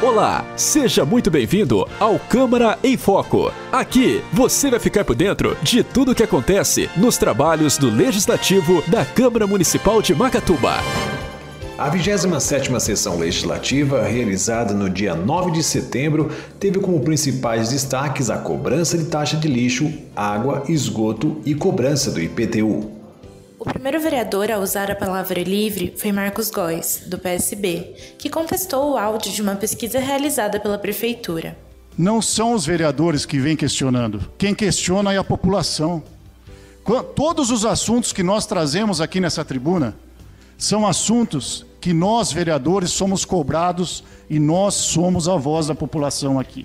Olá, seja muito bem-vindo ao Câmara em Foco. Aqui você vai ficar por dentro de tudo o que acontece nos trabalhos do Legislativo da Câmara Municipal de Macatuba. A 27ª sessão legislativa, realizada no dia 9 de setembro, teve como principais destaques a cobrança de taxa de lixo, água, esgoto e cobrança do IPTU. O primeiro vereador a usar a palavra livre foi Marcos Góes, do PSB, que contestou o áudio de uma pesquisa realizada pela prefeitura. Não são os vereadores que vêm questionando. Quem questiona é a população. Todos os assuntos que nós trazemos aqui nessa tribuna são assuntos que nós, vereadores, somos cobrados e nós somos a voz da população aqui.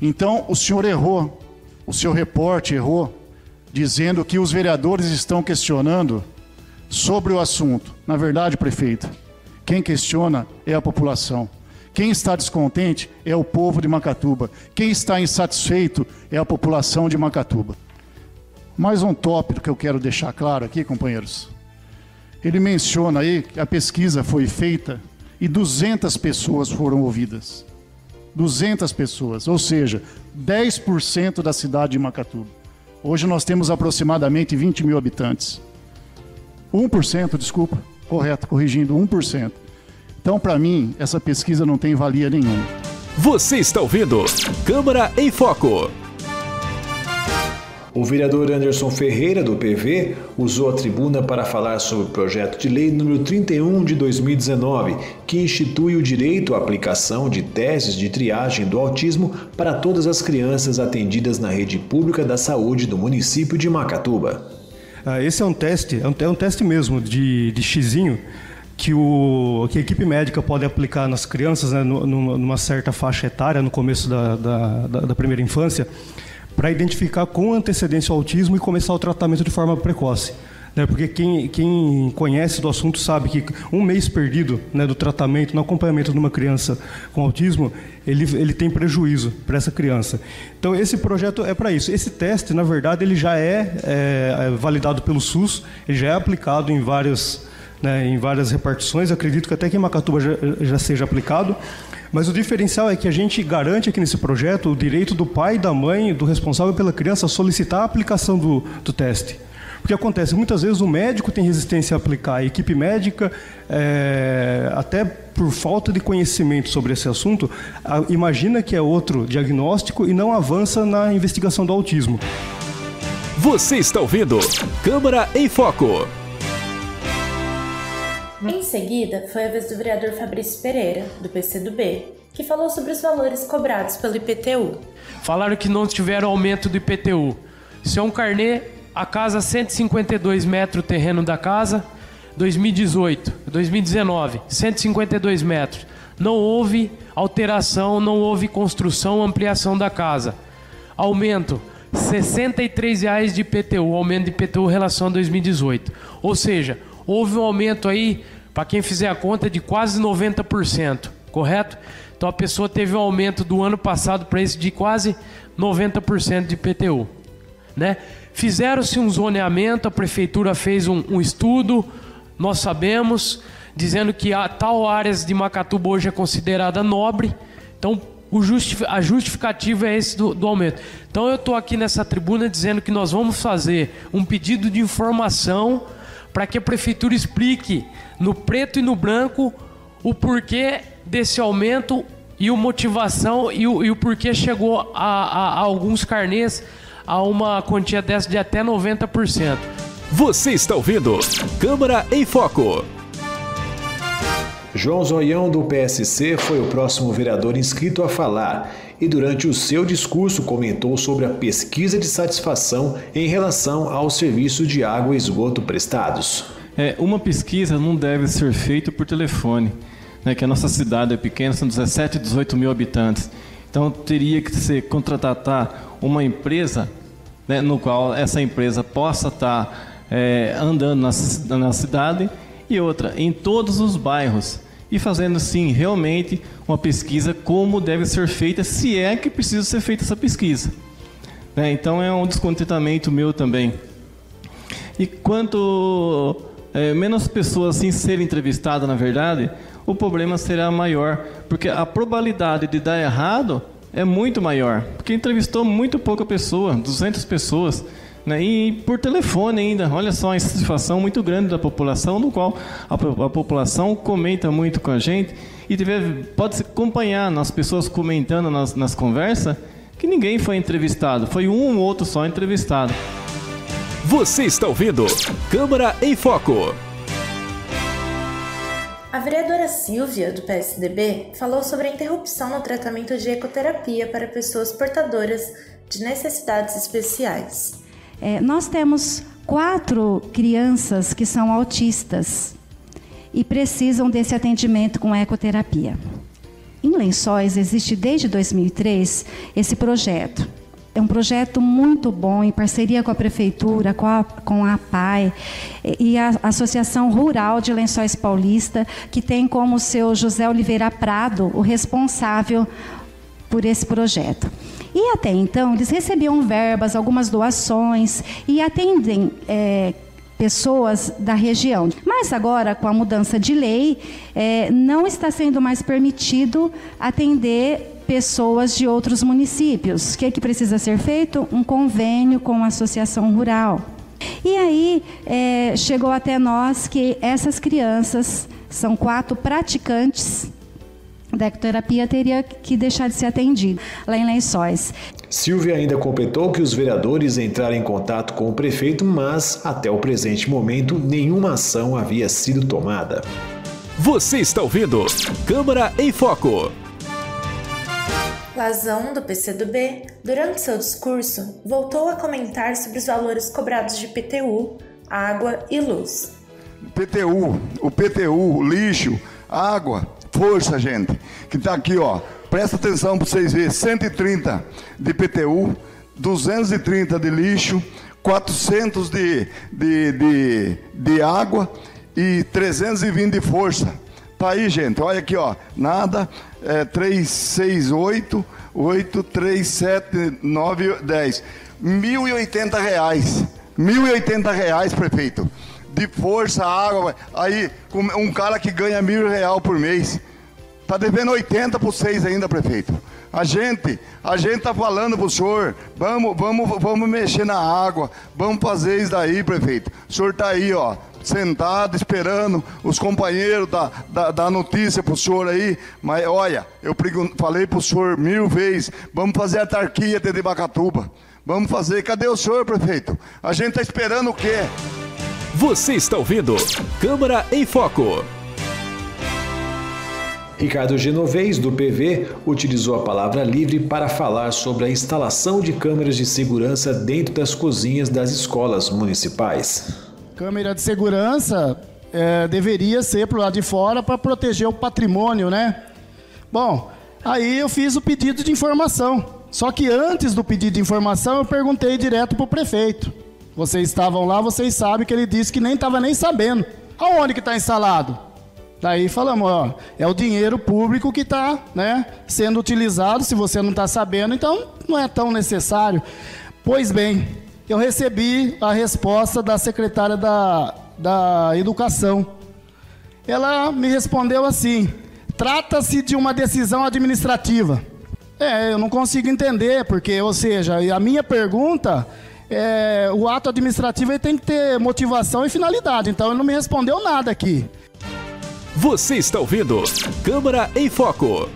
Então, o senhor errou, o seu repórter errou, dizendo que os vereadores estão questionando sobre o assunto. Na verdade, prefeito, quem questiona é a população. Quem está descontente é o povo de Macatuba. Quem está insatisfeito é a população de Macatuba. Mais um tópico que eu quero deixar claro aqui, companheiros. Ele menciona aí que a pesquisa foi feita e 200 pessoas foram ouvidas. 200 pessoas, ou seja, 10% da cidade de Macatuba. Hoje nós temos aproximadamente 20 mil habitantes. 1%, desculpa, correto, corrigindo, 1%. Então, para mim, essa pesquisa não tem valia nenhuma. Você está ouvindo Câmara em Foco. O vereador Anderson Ferreira, do PV, usou a tribuna para falar sobre o projeto de lei número 31 de 2019, que institui o direito à aplicação de testes de triagem do autismo para todas as crianças atendidas na rede pública da saúde do município de Macatuba. Ah, esse é um teste, é um, é um teste mesmo de, de xizinho que, o, que a equipe médica pode aplicar nas crianças, né, numa certa faixa etária, no começo da, da, da primeira infância, para identificar com antecedência o autismo e começar o tratamento de forma precoce. Né? Porque quem, quem conhece do assunto sabe que um mês perdido né, do tratamento, no acompanhamento de uma criança com autismo, ele, ele tem prejuízo para essa criança. Então, esse projeto é para isso. Esse teste, na verdade, ele já é, é, é validado pelo SUS, ele já é aplicado em várias, né, em várias repartições, acredito que até que em Macatuba já, já seja aplicado. Mas o diferencial é que a gente garante aqui nesse projeto o direito do pai, da mãe, do responsável pela criança solicitar a aplicação do, do teste. Porque acontece, muitas vezes o médico tem resistência a aplicar, a equipe médica, é, até por falta de conhecimento sobre esse assunto, a, imagina que é outro diagnóstico e não avança na investigação do autismo. Você está ouvindo Câmara em Foco. Em seguida, foi a vez do vereador Fabrício Pereira, do PCdoB, que falou sobre os valores cobrados pelo IPTU. Falaram que não tiveram aumento do IPTU. Isso é um carnê, a casa 152 metros terreno da casa, 2018, 2019, 152 metros. Não houve alteração, não houve construção, ampliação da casa. Aumento, R$ 63,00 de IPTU, aumento de IPTU em relação a 2018. Ou seja, houve um aumento aí, para quem fizer a conta, de quase 90%, correto? Então a pessoa teve um aumento do ano passado para esse de quase 90% de IPTU. Né? Fizeram-se um zoneamento, a prefeitura fez um, um, estudo, nós sabemos, dizendo que a tal áreas de Macatuba hoje é considerada nobre, então justific, a justificativa é esse do, do aumento. Então eu estou aqui nessa tribuna dizendo que nós vamos fazer um pedido de informação para que a prefeitura explique no preto e no branco o porquê desse aumento e a motivação e o, e o porquê chegou a, a, a alguns carnês a uma quantia dessa de até 90%. Você está ouvindo Câmara em Foco. João Zoião, do PSC, foi o próximo vereador inscrito a falar e, durante o seu discurso, comentou sobre a pesquisa de satisfação em relação ao serviço de água e esgoto prestados. É, uma pesquisa não deve ser feita por telefone, né, que a nossa cidade é pequena, são 17, 18 mil habitantes. Então, teria que ser contratar uma empresa né, no qual essa empresa possa estar é, andando na, na cidade e outra em todos os bairros e fazendo sim realmente uma pesquisa como deve ser feita, se é que precisa ser feita essa pesquisa. É, então é um descontentamento meu também. E quanto é, menos pessoas assim serem entrevistadas, na verdade, o problema será maior, porque a probabilidade de dar errado é muito maior, porque entrevistou muito pouca pessoa, 200 pessoas, né? E por telefone ainda. Olha só a insatisfação muito grande da população, no qual a, a população comenta muito com a gente e pode se acompanhar nas pessoas comentando nas, nas conversas que ninguém foi entrevistado, foi um ou outro só entrevistado. Você está ouvindo Câmara em Foco. A vereadora Silvia, do PSDB, falou sobre a interrupção no tratamento de ecoterapia para pessoas portadoras de necessidades especiais. É, nós temos quatro crianças que são autistas e precisam desse atendimento com ecoterapia. Em Lençóis existe desde 2003 esse projeto. É um projeto muito bom, em parceria com a Prefeitura, com a, com a PAI e a Associação Rural de Lençóis Paulista, que tem como seu José Oliveira Prado o responsável por esse projeto. E até então, eles recebiam verbas, algumas doações e atendem é, pessoas da região. Mas agora, com a mudança de lei, é, não está sendo mais permitido atender pessoas de outros municípios. O que, é que precisa ser feito? Um convênio com a associação rural. E aí é, chegou até nós que essas crianças são quatro praticantes da ecoterapia teria que deixar de ser atendido lá em Lençóis. Silvia ainda completou que os vereadores entraram em contato com o prefeito, mas até o presente momento nenhuma ação havia sido tomada. Você está ouvindo Câmara em Foco. Lazão, do PCdoB, durante seu discurso, voltou a comentar sobre os valores cobrados de PTU, água e luz. PTU, o PTU, lixo, água, força, gente, que está aqui, ó. Presta atenção para vocês verem: 130 de PTU, 230 de lixo, 400 de, de, de, de água e 320 de força. Tá aí, gente. Olha aqui, ó. Nada. É, 3, 6, 8, 8, 3, 7, 9, 10. 1.080 reais. 1.080 reais, prefeito. De força, água. Aí, um cara que ganha mil real por mês. Tá devendo 80 por vocês ainda, prefeito. A gente, a gente tá falando pro senhor, vamos, vamos, vamos mexer na água, vamos fazer isso daí, prefeito. O senhor tá aí, ó, sentado, esperando os companheiros da, da, da notícia para o senhor aí. Mas olha, eu falei para o senhor mil vezes: vamos fazer a tarquia de Bacatuba. Vamos fazer. Cadê o senhor, prefeito? A gente está esperando o quê? Você está ouvindo Câmara em Foco. Ricardo Genovez, do PV, utilizou a palavra livre para falar sobre a instalação de câmeras de segurança dentro das cozinhas das escolas municipais. Câmera de segurança é, deveria ser para o lado de fora para proteger o patrimônio, né? Bom, aí eu fiz o pedido de informação. Só que antes do pedido de informação, eu perguntei direto para o prefeito. Vocês estavam lá, vocês sabem que ele disse que nem estava nem sabendo. Aonde que está instalado? Daí falamos, ó, é o dinheiro público que está né, sendo utilizado. Se você não está sabendo, então não é tão necessário. Pois bem, eu recebi a resposta da secretária da, da Educação. Ela me respondeu assim: trata-se de uma decisão administrativa. É, eu não consigo entender, porque, ou seja, a minha pergunta, é, o ato administrativo tem que ter motivação e finalidade, então ele não me respondeu nada aqui. Você está ouvindo Câmara em Foco.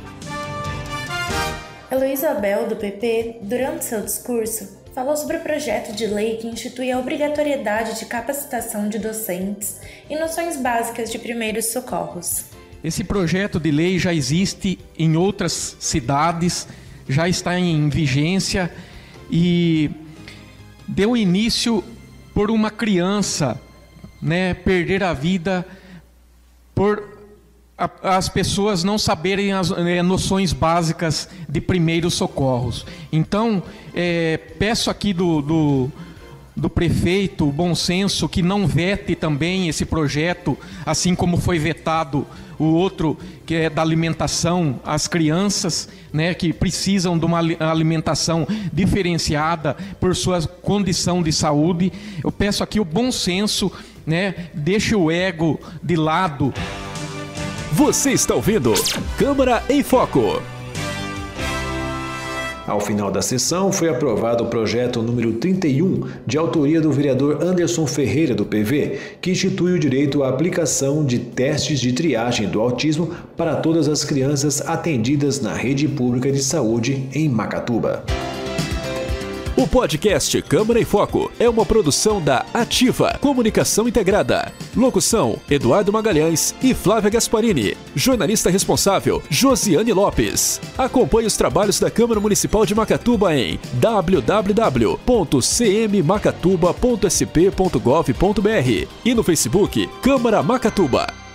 Heloísa Abel, do PP, durante seu discurso, falou sobre o projeto de lei que institui a obrigatoriedade de capacitação de docentes e noções básicas de primeiros socorros. Esse projeto de lei já existe em outras cidades, já está em vigência e deu início por uma criança né, perder a vida por as pessoas não saberem as é, noções básicas de primeiros socorros. Então, é, peço aqui do, do, do prefeito, bom senso, que não vete também esse projeto, assim como foi vetado o outro que é da alimentação às crianças, né, que precisam de uma alimentação diferenciada por sua condição de saúde. Eu peço aqui o bom senso, né, deixe o ego de lado Você está ouvindo Câmara em Foco. Ao final da sessão, foi aprovado o projeto número 31, de autoria do vereador Anderson Ferreira, do PV, que institui o direito à aplicação de testes de triagem do autismo para todas as crianças atendidas na rede pública de saúde em Macatuba. O podcast Câmara em Foco é uma produção da Ativa Comunicação Integrada. Locução: Eduardo Magalhães e Flávia Gasparini. Jornalista responsável: Josiane Lopes. Acompanhe os trabalhos da Câmara Municipal de Macatuba em www.cmmacatuba.sp.gov.br e no Facebook Câmara Macatuba.